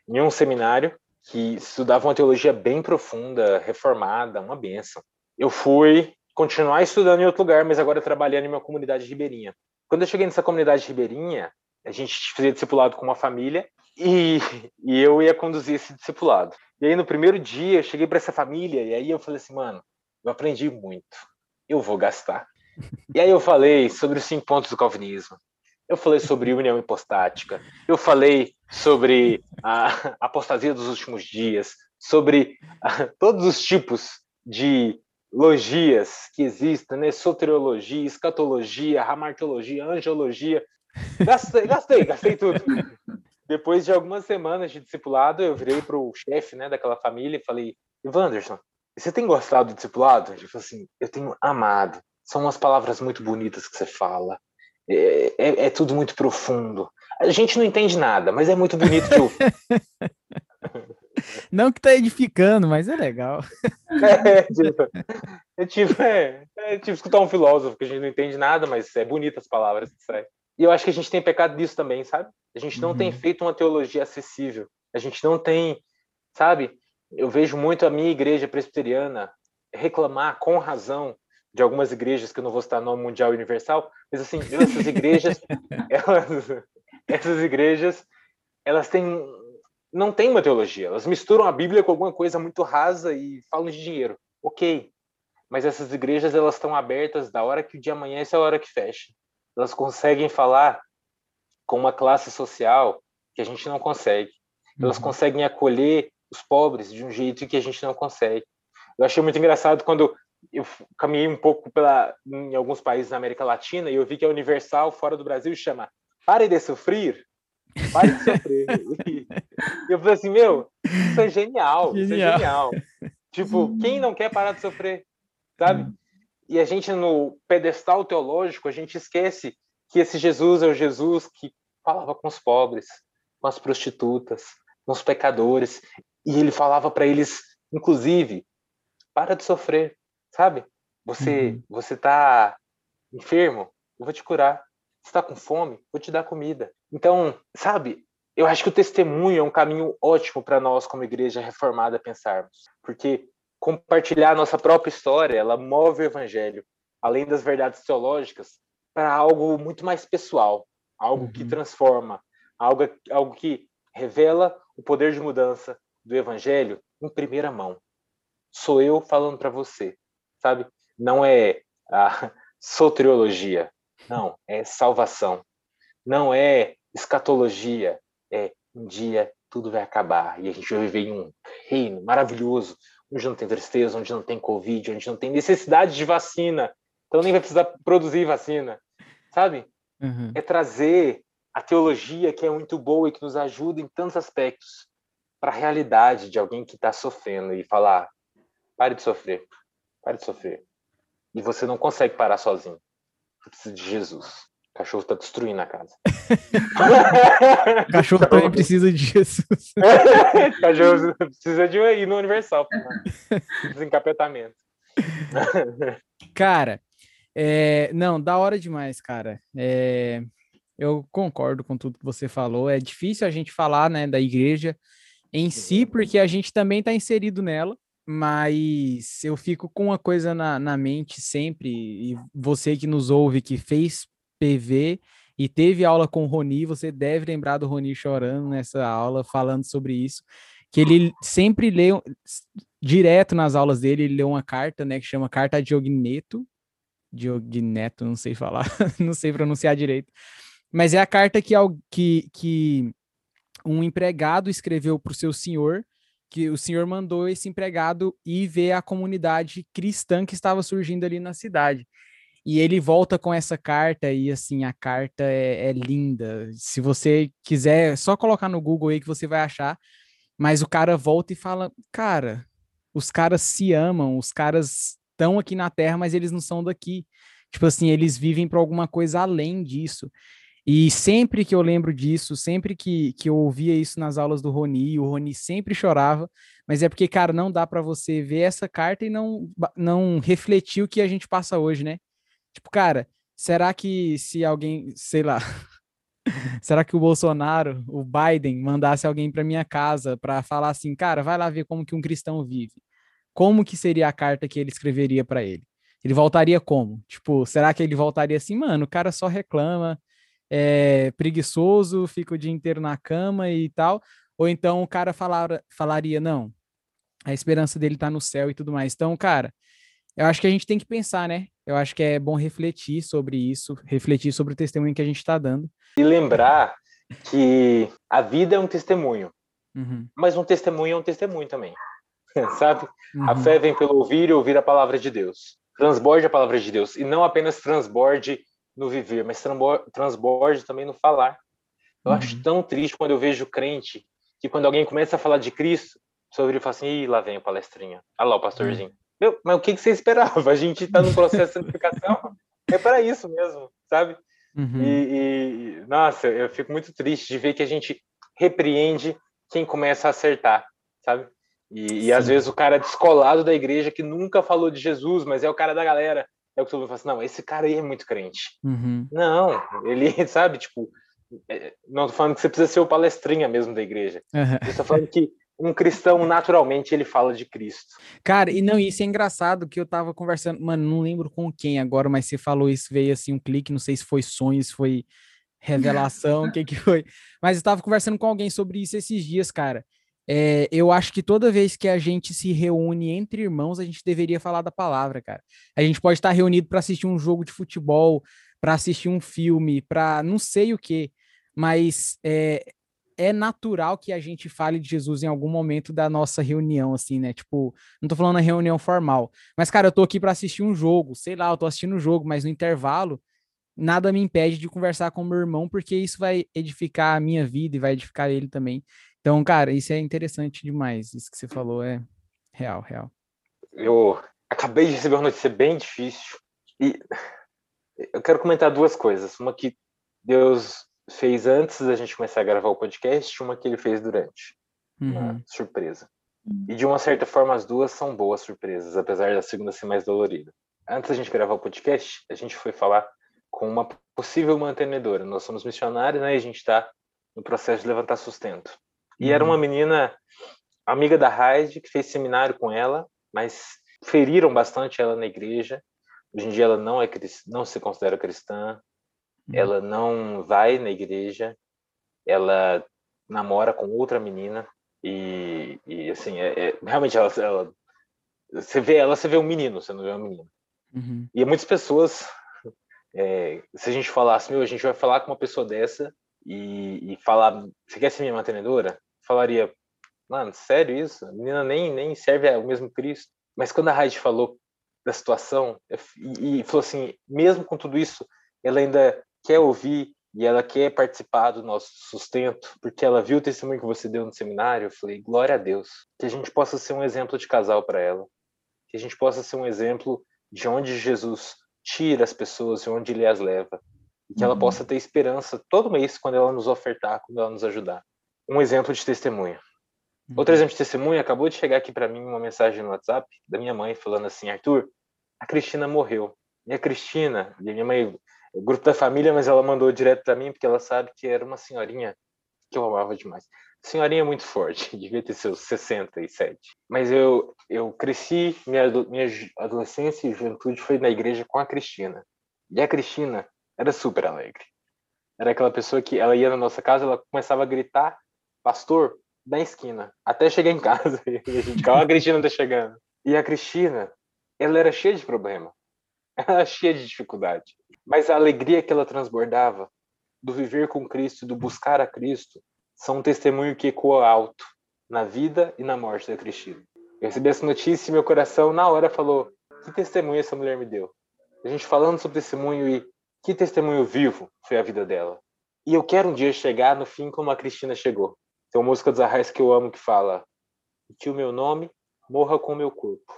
em um seminário que estudava uma teologia bem profunda, reformada, uma benção. Eu fui continuar estudando em outro lugar, mas agora trabalhando em uma comunidade ribeirinha. Quando eu cheguei nessa comunidade ribeirinha, a gente fazia discipulado com uma família e, e eu ia conduzir esse discipulado. E aí no primeiro dia eu cheguei para essa família e aí eu falei assim, mano, eu aprendi muito, eu vou gastar. E aí eu falei sobre os cinco pontos do calvinismo. Eu falei sobre união hipostática, eu falei sobre a apostasia dos últimos dias, sobre a, todos os tipos de logias que existem, né? soteriologia, escatologia, ramartiologia, angiologia. Gastei, gastei, gastei tudo. Depois de algumas semanas de discipulado, eu virei para o chefe né, daquela família e falei: Evanderson, você tem gostado do discipulado? Ele falou assim: Eu tenho amado. São umas palavras muito bonitas que você fala. É, é, é, tudo muito profundo. A gente não entende nada, mas é muito bonito que eu... Não que tá edificando, mas é legal. É, tipo, é tipo, é, é tipo escutar um filósofo que a gente não entende nada, mas é bonito as palavras que saem. E eu acho que a gente tem pecado disso também, sabe? A gente não uhum. tem feito uma teologia acessível. A gente não tem, sabe? Eu vejo muito a minha igreja presbiteriana reclamar com razão de algumas igrejas que eu não vou citar nome mundial universal, mas assim, essas igrejas, elas, essas igrejas, elas têm não têm uma teologia, elas misturam a Bíblia com alguma coisa muito rasa e falam de dinheiro. OK. Mas essas igrejas elas estão abertas da hora que o dia amanhece à hora que fecha. Elas conseguem falar com uma classe social que a gente não consegue. Elas uhum. conseguem acolher os pobres de um jeito que a gente não consegue. Eu achei muito engraçado quando eu caminhei um pouco pela, em alguns países da América Latina e eu vi que a Universal, fora do Brasil, chama Pare de Sofrer. Pare de sofrer. e eu falei assim, meu, isso é genial, genial. isso é genial. Tipo, quem não quer parar de sofrer, sabe? E a gente, no pedestal teológico, a gente esquece que esse Jesus é o Jesus que falava com os pobres, com as prostitutas, com os pecadores, e ele falava para eles, inclusive, para de sofrer, sabe? Você uhum. você tá enfermo? Eu vou te curar. Você está com fome? Vou te dar comida. Então, sabe, eu acho que o testemunho é um caminho ótimo para nós, como igreja reformada, pensarmos. Porque compartilhar a nossa própria história, ela move o evangelho, além das verdades teológicas, para algo muito mais pessoal, algo uhum. que transforma, algo, algo que revela o poder de mudança do evangelho em primeira mão. Sou eu falando para você, sabe? Não é a soteriologia, não, é salvação. Não é escatologia, é um dia tudo vai acabar e a gente vai viver em um reino maravilhoso, onde não tem tristeza, onde não tem Covid, onde não tem necessidade de vacina. Então nem vai precisar produzir vacina, sabe? Uhum. É trazer a teologia que é muito boa e que nos ajuda em tantos aspectos para a realidade de alguém que está sofrendo e falar: pare de sofrer, pare de sofrer. E você não consegue parar sozinho. Você precisa de Jesus. O cachorro está destruindo a casa. o cachorro também precisa de Jesus. o cachorro precisa de ir no Universal. Desencapetamento. Cara, é, não, da hora demais, cara. É, eu concordo com tudo que você falou. É difícil a gente falar, né, da igreja em si, porque a gente também está inserido nela, mas eu fico com uma coisa na, na mente sempre, e você que nos ouve, que fez PV e teve aula com o Roni, você deve lembrar do Roni chorando nessa aula, falando sobre isso, que ele sempre lê, direto nas aulas dele, ele lê uma carta, né, que chama Carta Diogneto, Diogneto, não sei falar, não sei pronunciar direito, mas é a carta que, que, que um empregado escreveu para o seu senhor, que o senhor mandou esse empregado ir ver a comunidade cristã que estava surgindo ali na cidade. E ele volta com essa carta e assim, a carta é, é linda. Se você quiser, é só colocar no Google aí que você vai achar. Mas o cara volta e fala: Cara, os caras se amam, os caras estão aqui na Terra, mas eles não são daqui. Tipo assim, eles vivem para alguma coisa além disso. E sempre que eu lembro disso, sempre que, que eu ouvia isso nas aulas do Roni, o Roni sempre chorava, mas é porque, cara, não dá para você ver essa carta e não, não refletir o que a gente passa hoje, né? Tipo, cara, será que se alguém, sei lá, será que o Bolsonaro, o Biden, mandasse alguém para minha casa para falar assim, cara, vai lá ver como que um cristão vive? Como que seria a carta que ele escreveria para ele? Ele voltaria como? Tipo, será que ele voltaria assim, mano, o cara só reclama, é, preguiçoso, fica o dia inteiro na cama e tal, ou então o cara falar, falaria, não, a esperança dele tá no céu e tudo mais. Então, cara, eu acho que a gente tem que pensar, né? Eu acho que é bom refletir sobre isso, refletir sobre o testemunho que a gente está dando. E lembrar que a vida é um testemunho, uhum. mas um testemunho é um testemunho também, sabe? Uhum. A fé vem pelo ouvir e ouvir a palavra de Deus. Transborde a palavra de Deus, e não apenas transborde no viver, mas transborde também no falar. Eu uhum. acho tão triste quando eu vejo crente que quando alguém começa a falar de Cristo, sobre ele fala assim, Ih, lá vem o palestrinha, olha lá o pastorzinho. Meu, mas o que, que você esperava? A gente está no processo de santificação, é para isso mesmo, sabe? Uhum. E, e, nossa, eu fico muito triste de ver que a gente repreende quem começa a acertar, sabe? E, e às vezes o cara descolado da igreja que nunca falou de Jesus, mas é o cara da galera, é o que todo mundo fala assim, não, esse cara aí é muito crente. Uhum. Não, ele, sabe, tipo, é, não tô falando que você precisa ser o palestrinha mesmo da igreja. Uhum. Eu tô falando que um cristão, naturalmente, ele fala de Cristo. Cara, e não, isso é engraçado que eu tava conversando, mano, não lembro com quem agora, mas você falou isso, veio assim um clique, não sei se foi sonho, se foi revelação, o que que foi. Mas eu tava conversando com alguém sobre isso esses dias, cara. É, eu acho que toda vez que a gente se reúne entre irmãos, a gente deveria falar da palavra, cara. A gente pode estar reunido para assistir um jogo de futebol, para assistir um filme, para não sei o que, mas é, é natural que a gente fale de Jesus em algum momento da nossa reunião, assim, né? Tipo, não tô falando reunião formal, mas, cara, eu tô aqui para assistir um jogo, sei lá, eu tô assistindo um jogo, mas no intervalo, nada me impede de conversar com meu irmão, porque isso vai edificar a minha vida e vai edificar ele também. Então, cara, isso é interessante demais. Isso que você falou é real, real. Eu acabei de receber uma notícia bem difícil e eu quero comentar duas coisas. Uma que Deus fez antes da gente começar a gravar o podcast, uma que ele fez durante. Uhum. Uma surpresa. Uhum. E de uma certa forma, as duas são boas surpresas, apesar da segunda ser mais dolorida. antes da gente gravar o podcast, a gente foi falar com uma possível mantenedora. Nós somos missionários, né? E a gente está no processo de levantar sustento. E uhum. era uma menina amiga da Raid, que fez seminário com ela, mas feriram bastante ela na igreja. Hoje em dia ela não é não se considera cristã. Ela não vai na igreja, ela namora com outra menina e, e assim é, é, realmente ela, ela, você vê ela você vê um menino, você não vê uma menina. Uhum. E muitas pessoas é, se a gente falasse, meu, a gente vai falar com uma pessoa dessa e, e falar, você quer ser minha mantenedora? Falaria, mano, sério isso? A menina nem, nem serve ao mesmo Cristo. Mas quando a Raid falou da situação e, e falou assim, mesmo com tudo isso, ela ainda quer ouvir e ela quer participar do nosso sustento, porque ela viu o testemunho que você deu no seminário. Eu falei, glória a Deus, que a gente possa ser um exemplo de casal para ela, que a gente possa ser um exemplo de onde Jesus tira as pessoas e onde ele as leva, e que uhum. ela possa ter esperança todo mês quando ela nos ofertar, quando ela nos ajudar. Um exemplo de testemunha. Uhum. Outro exemplo de testemunha, acabou de chegar aqui para mim uma mensagem no WhatsApp da minha mãe falando assim: Arthur, a Cristina morreu. E a Cristina, e a minha mãe, o grupo da família, mas ela mandou direto para mim porque ela sabe que era uma senhorinha que eu amava demais. Senhorinha muito forte, devia ter seus 67. Mas eu eu cresci, minha, minha adolescência e juventude foi na igreja com a Cristina. E a Cristina era super alegre. Era aquela pessoa que ela ia na nossa casa, ela começava a gritar, pastor, da esquina, até chegar em casa. E a gente, calma, a Cristina tá chegando. E a Cristina, ela era cheia de problema. Ela era cheia de dificuldade. Mas a alegria que ela transbordava do viver com Cristo, do buscar a Cristo, são um testemunho que ecoa alto na vida e na morte da Cristina. Eu recebi essa notícia e meu coração, na hora, falou: que testemunho essa mulher me deu? A gente falando sobre testemunho e que testemunho vivo foi a vida dela. E eu quero um dia chegar no fim como a Cristina chegou. Tem uma música dos Arrais que eu amo que fala: que o meu nome morra com o meu corpo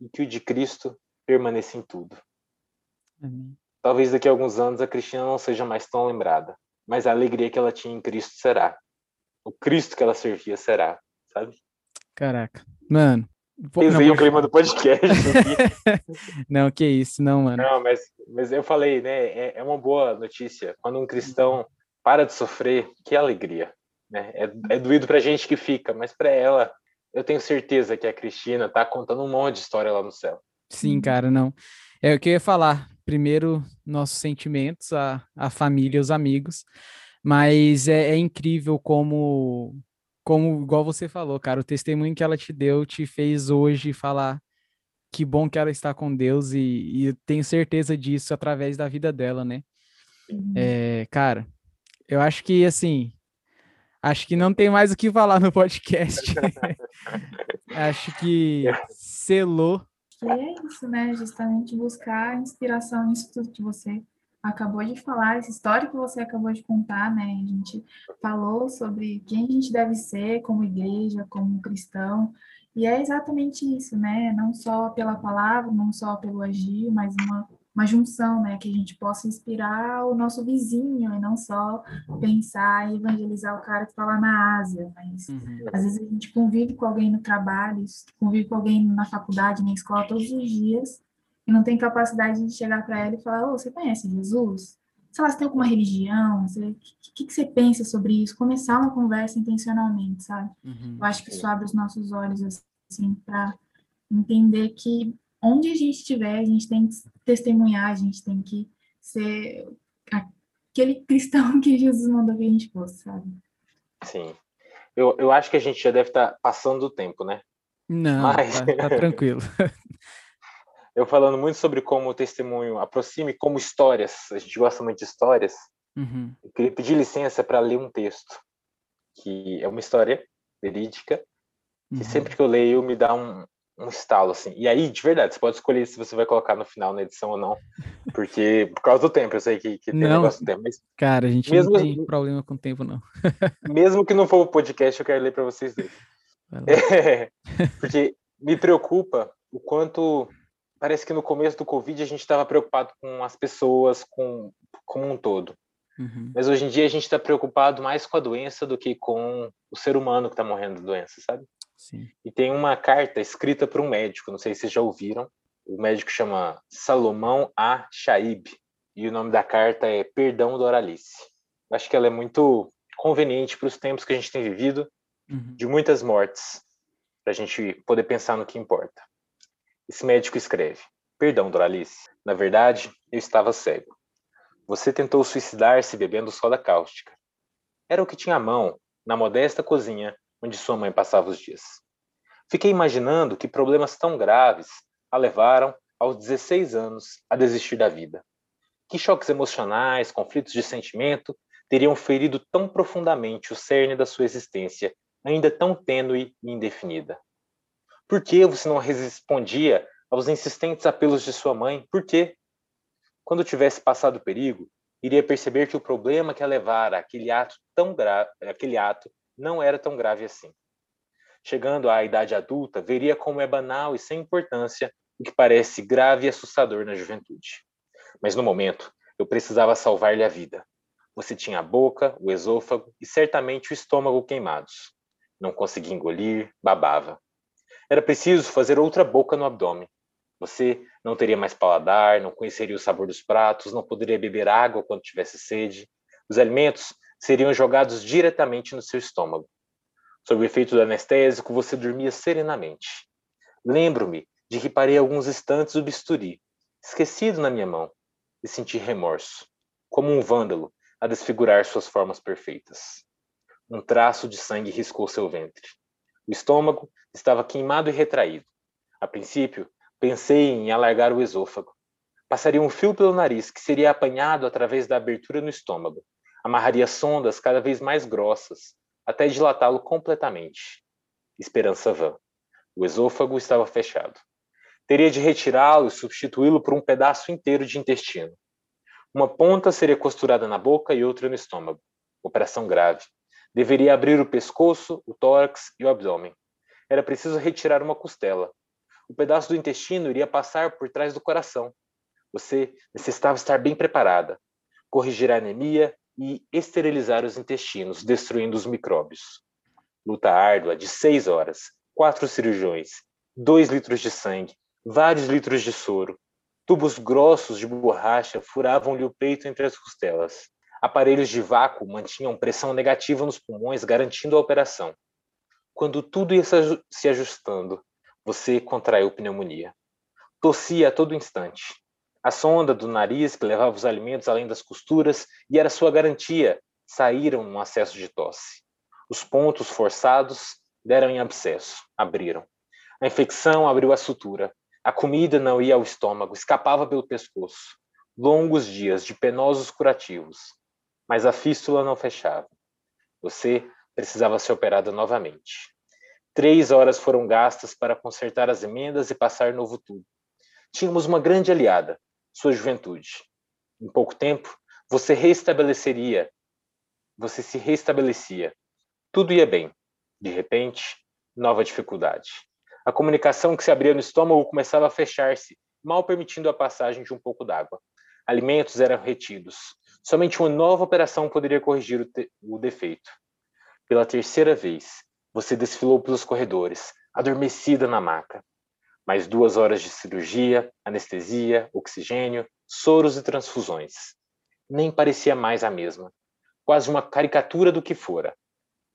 e que o de Cristo permaneça em tudo. Amém. Talvez daqui a alguns anos a Cristina não seja mais tão lembrada, mas a alegria que ela tinha em Cristo será. O Cristo que ela servia será, sabe? Caraca. Mano. Pesei o clima do podcast. não, que isso, não, mano. Não, mas, mas eu falei, né? É, é uma boa notícia. Quando um cristão para de sofrer, que alegria. Né? É, é doído pra gente que fica, mas para ela, eu tenho certeza que a Cristina tá contando um monte de história lá no céu. Sim, cara, não. É o que eu ia falar. Primeiro, nossos sentimentos, a, a família, os amigos. Mas é, é incrível como como igual você falou, cara, o testemunho que ela te deu te fez hoje falar que bom que ela está com Deus e, e tenho certeza disso através da vida dela, né? Uhum. É, cara, eu acho que assim, acho que não tem mais o que falar no podcast. acho que selou. E é isso, né? Justamente buscar inspiração nisso tudo que você acabou de falar, essa história que você acabou de contar, né? A gente falou sobre quem a gente deve ser como igreja, como cristão, e é exatamente isso, né? Não só pela palavra, não só pelo agir, mas uma, uma junção, né? Que a gente possa inspirar o nosso vizinho e não só pensar e evangelizar o cara que está lá na Ásia, mas uhum. às vezes a gente convive com alguém no trabalho, convive com alguém na faculdade, na escola todos os dias, e não tem capacidade de chegar para ela e falar: oh, você conhece Jesus? Se ela tem alguma religião, o que, que, você pensa sobre isso? Começar uma conversa intencionalmente, sabe? Uhum, Eu acho que isso abre os nossos olhos, assim, para entender que onde a gente estiver, a gente tem que testemunhar, a gente tem que ser aquele cristão que Jesus mandou que a gente fosse, sabe? Sim. Eu, eu acho que a gente já deve estar tá passando o tempo, né? Não, Mas... tá, tá tranquilo. eu falando muito sobre como o testemunho aproxime como histórias, a gente gosta muito de histórias, uhum. eu queria pedir licença para ler um texto, que é uma história verídica, que uhum. sempre que eu leio me dá um, um estalo, assim. E aí, de verdade, você pode escolher se você vai colocar no final na edição ou não, porque por causa do tempo, eu sei que, que tem não, negócio do tempo. Mas cara, a gente mesmo, não tem problema com o tempo, não. mesmo que não for o podcast, eu quero ler para vocês. É, porque me preocupa o quanto parece que no começo do Covid a gente estava preocupado com as pessoas com, como um todo. Uhum. Mas hoje em dia a gente está preocupado mais com a doença do que com o ser humano que está morrendo de doença, sabe? Sim. E tem uma carta escrita por um médico, não sei se vocês já ouviram, O médico chama Salomão A. Shaib e o nome da carta é Perdão Doralice. Acho que ela é muito conveniente para os tempos que a gente tem vivido, uhum. de muitas mortes, para a gente poder pensar no que importa. Esse médico escreve: Perdão, Doralice. Na verdade, eu estava cego. Você tentou suicidar-se bebendo soda cáustica. Era o que tinha à mão, na modesta cozinha onde sua mãe passava os dias. Fiquei imaginando que problemas tão graves a levaram, aos 16 anos, a desistir da vida. Que choques emocionais, conflitos de sentimento teriam ferido tão profundamente o cerne da sua existência, ainda tão tênue e indefinida? Por que você não respondia aos insistentes apelos de sua mãe? Por quê? Quando tivesse passado o perigo, iria perceber que o problema que a levara àquele ato tão grave, aquele ato não era tão grave assim. Chegando à idade adulta, veria como é banal e sem importância o que parece grave e assustador na juventude. Mas no momento, eu precisava salvar-lhe a vida. Você tinha a boca, o esôfago e certamente o estômago queimados. Não conseguia engolir, babava. Era preciso fazer outra boca no abdômen. Você não teria mais paladar, não conheceria o sabor dos pratos, não poderia beber água quando tivesse sede. Os alimentos seriam jogados diretamente no seu estômago. Sob o efeito do anestésico, você dormia serenamente. Lembro-me de que parei alguns instantes o bisturi, esquecido na minha mão, e senti remorso, como um vândalo a desfigurar suas formas perfeitas. Um traço de sangue riscou seu ventre. O estômago estava queimado e retraído. A princípio, pensei em alargar o esôfago. Passaria um fio pelo nariz que seria apanhado através da abertura no estômago. Amarraria sondas cada vez mais grossas, até dilatá-lo completamente. Esperança vã. O esôfago estava fechado. Teria de retirá-lo e substituí-lo por um pedaço inteiro de intestino. Uma ponta seria costurada na boca e outra no estômago. Operação grave. Deveria abrir o pescoço, o tórax e o abdômen. Era preciso retirar uma costela. O pedaço do intestino iria passar por trás do coração. Você necessitava estar bem preparada, corrigir a anemia e esterilizar os intestinos, destruindo os micróbios. Luta árdua de seis horas, quatro cirurgiões, dois litros de sangue, vários litros de soro. Tubos grossos de borracha furavam-lhe o peito entre as costelas. Aparelhos de vácuo mantinham pressão negativa nos pulmões, garantindo a operação. Quando tudo ia se ajustando, você contraiu pneumonia. Tossia a todo instante. A sonda do nariz que levava os alimentos além das costuras e era sua garantia saíram num acesso de tosse. Os pontos forçados deram em abscesso, abriram. A infecção abriu a sutura. A comida não ia ao estômago, escapava pelo pescoço. Longos dias de penosos curativos mas a fístula não fechava. Você precisava ser operada novamente. Três horas foram gastas para consertar as emendas e passar novo tubo. Tínhamos uma grande aliada, sua juventude. Em pouco tempo, você restabeleceria, você se restabelecia. Tudo ia bem. De repente, nova dificuldade. A comunicação que se abria no estômago começava a fechar-se, mal permitindo a passagem de um pouco d'água. Alimentos eram retidos. Somente uma nova operação poderia corrigir o, o defeito. Pela terceira vez, você desfilou pelos corredores, adormecida na maca. Mais duas horas de cirurgia, anestesia, oxigênio, soros e transfusões. Nem parecia mais a mesma. Quase uma caricatura do que fora.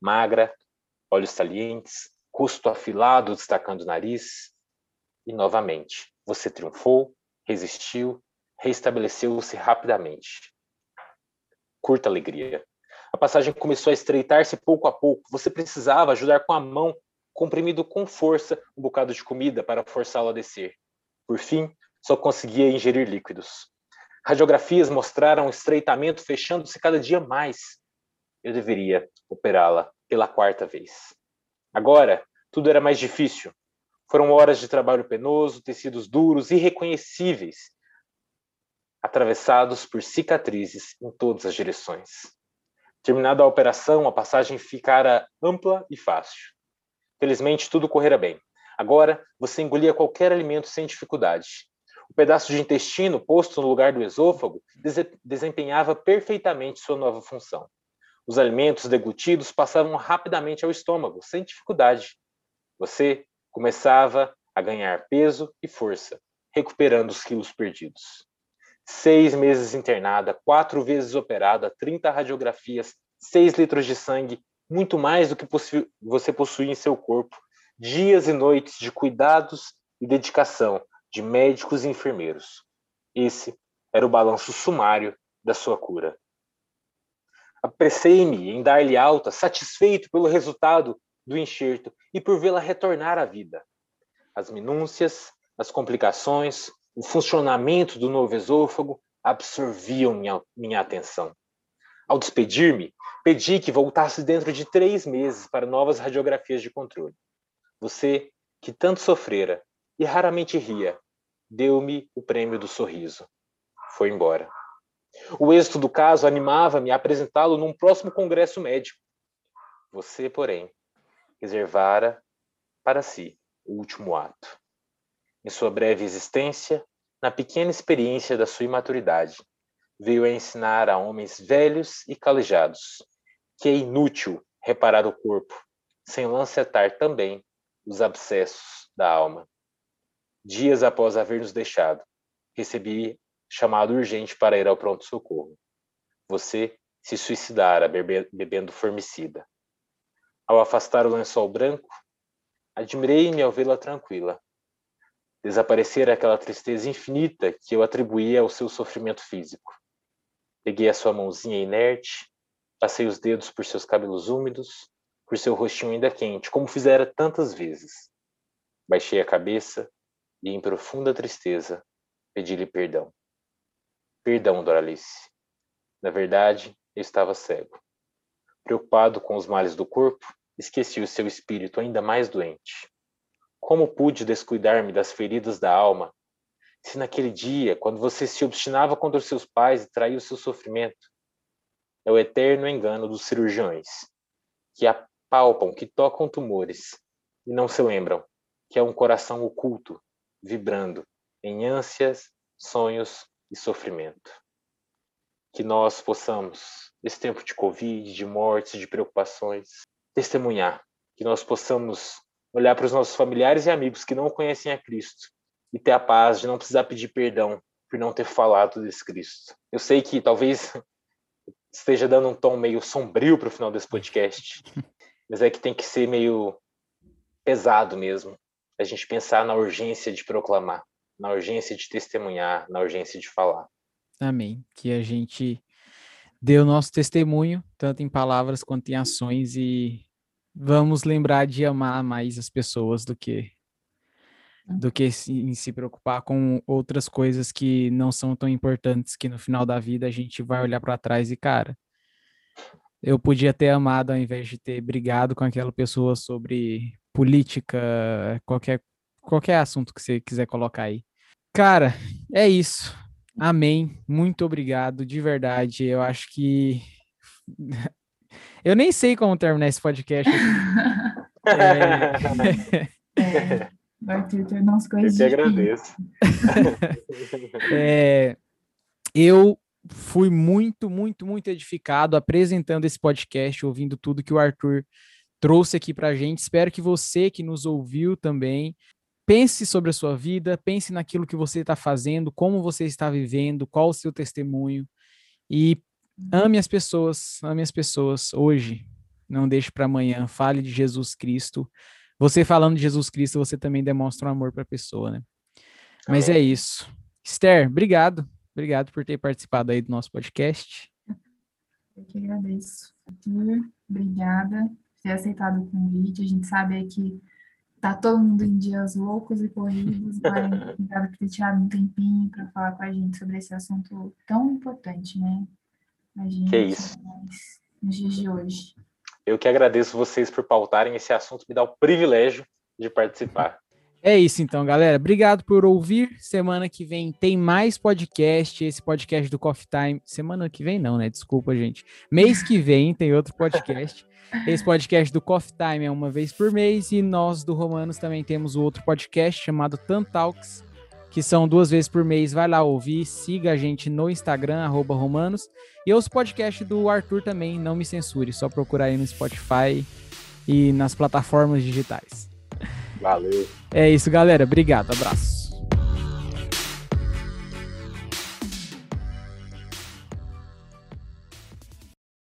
Magra, olhos salientes, rosto afilado destacando o nariz. E novamente, você triunfou, resistiu, restabeleceu-se rapidamente curta alegria. A passagem começou a estreitar-se pouco a pouco. Você precisava ajudar com a mão, comprimido com força, um bocado de comida para forçá-lo a descer. Por fim, só conseguia ingerir líquidos. Radiografias mostraram o estreitamento fechando-se cada dia mais. Eu deveria operá-la pela quarta vez. Agora, tudo era mais difícil. Foram horas de trabalho penoso, tecidos duros, irreconhecíveis, atravessados por cicatrizes em todas as direções. Terminada a operação, a passagem ficara ampla e fácil. Felizmente, tudo correra bem. Agora, você engolia qualquer alimento sem dificuldade. O pedaço de intestino posto no lugar do esôfago desempenhava perfeitamente sua nova função. Os alimentos deglutidos passavam rapidamente ao estômago, sem dificuldade. Você começava a ganhar peso e força, recuperando os quilos perdidos. Seis meses internada, quatro vezes operada, 30 radiografias, seis litros de sangue, muito mais do que você possui em seu corpo, dias e noites de cuidados e dedicação de médicos e enfermeiros. Esse era o balanço sumário da sua cura. Apressei-me em dar-lhe alta, satisfeito pelo resultado do enxerto e por vê-la retornar à vida. As minúcias, as complicações, o funcionamento do novo esôfago absorviam minha, minha atenção. Ao despedir-me, pedi que voltasse dentro de três meses para novas radiografias de controle. Você, que tanto sofrera e raramente ria, deu-me o prêmio do sorriso. Foi embora. O êxito do caso animava-me a apresentá-lo num próximo congresso médico. Você, porém, reservara para si o último ato. Em sua breve existência, na pequena experiência da sua imaturidade, veio a ensinar a homens velhos e calejados que é inútil reparar o corpo sem lancetar também os abscessos da alma. Dias após haver nos deixado, recebi chamado urgente para ir ao pronto-socorro. Você se suicidara bebendo formicida. Ao afastar o lençol branco, admirei-me ao vê-la tranquila. Desaparecer aquela tristeza infinita que eu atribuía ao seu sofrimento físico. Peguei a sua mãozinha inerte, passei os dedos por seus cabelos úmidos, por seu rostinho ainda quente, como fizera tantas vezes. Baixei a cabeça e, em profunda tristeza, pedi-lhe perdão. Perdão, Doralice. Na verdade, eu estava cego. Preocupado com os males do corpo, esqueci o seu espírito ainda mais doente. Como pude descuidar-me das feridas da alma, se naquele dia, quando você se obstinava contra os seus pais e traiu o seu sofrimento, é o eterno engano dos cirurgiões, que apalpam, que tocam tumores e não se lembram que é um coração oculto, vibrando em ânsias, sonhos e sofrimento. Que nós possamos, nesse tempo de Covid, de mortes, de preocupações, testemunhar, que nós possamos olhar para os nossos familiares e amigos que não conhecem a Cristo e ter a paz de não precisar pedir perdão por não ter falado desse Cristo. Eu sei que talvez esteja dando um tom meio sombrio para o final desse podcast, mas é que tem que ser meio pesado mesmo. A gente pensar na urgência de proclamar, na urgência de testemunhar, na urgência de falar. Amém. Que a gente dê o nosso testemunho, tanto em palavras quanto em ações, e vamos lembrar de amar mais as pessoas do que do que em se preocupar com outras coisas que não são tão importantes que no final da vida a gente vai olhar para trás e cara, eu podia ter amado ao invés de ter brigado com aquela pessoa sobre política, qualquer qualquer assunto que você quiser colocar aí. Cara, é isso. Amém. Muito obrigado, de verdade. Eu acho que eu nem sei como terminar esse podcast. é... é... Arthur, ter nossas coisas. Eu te agradeço. é, eu fui muito, muito, muito edificado apresentando esse podcast, ouvindo tudo que o Arthur trouxe aqui para a gente. Espero que você que nos ouviu também pense sobre a sua vida, pense naquilo que você está fazendo, como você está vivendo, qual o seu testemunho e ame as pessoas, ame as pessoas hoje. Não deixe para amanhã. Fale de Jesus Cristo você falando de Jesus Cristo, você também demonstra um amor para a pessoa, né? Mas é isso. Esther, obrigado. Obrigado por ter participado aí do nosso podcast. Eu que agradeço. Arthur, obrigada por ter aceitado o convite. A gente sabe que tá todo mundo em dias loucos e corridos, mas obrigada por ter tirado um tempinho para falar com a gente sobre esse assunto tão importante, né? A gente, que é isso. Nos dias de hoje. Eu que agradeço vocês por pautarem esse assunto, me dá o privilégio de participar. É isso então, galera. Obrigado por ouvir. Semana que vem tem mais podcast. Esse podcast do Coffee Time. Semana que vem não, né? Desculpa, gente. Mês que vem tem outro podcast. Esse podcast do Coffee Time é uma vez por mês e nós do Romanos também temos outro podcast chamado Tantalks, que são duas vezes por mês. Vai lá ouvir, siga a gente no Instagram, arroba Romanos. E os podcasts do Arthur também, não me censure, só procurar aí no Spotify e nas plataformas digitais. Valeu. É isso, galera. Obrigado, abraço.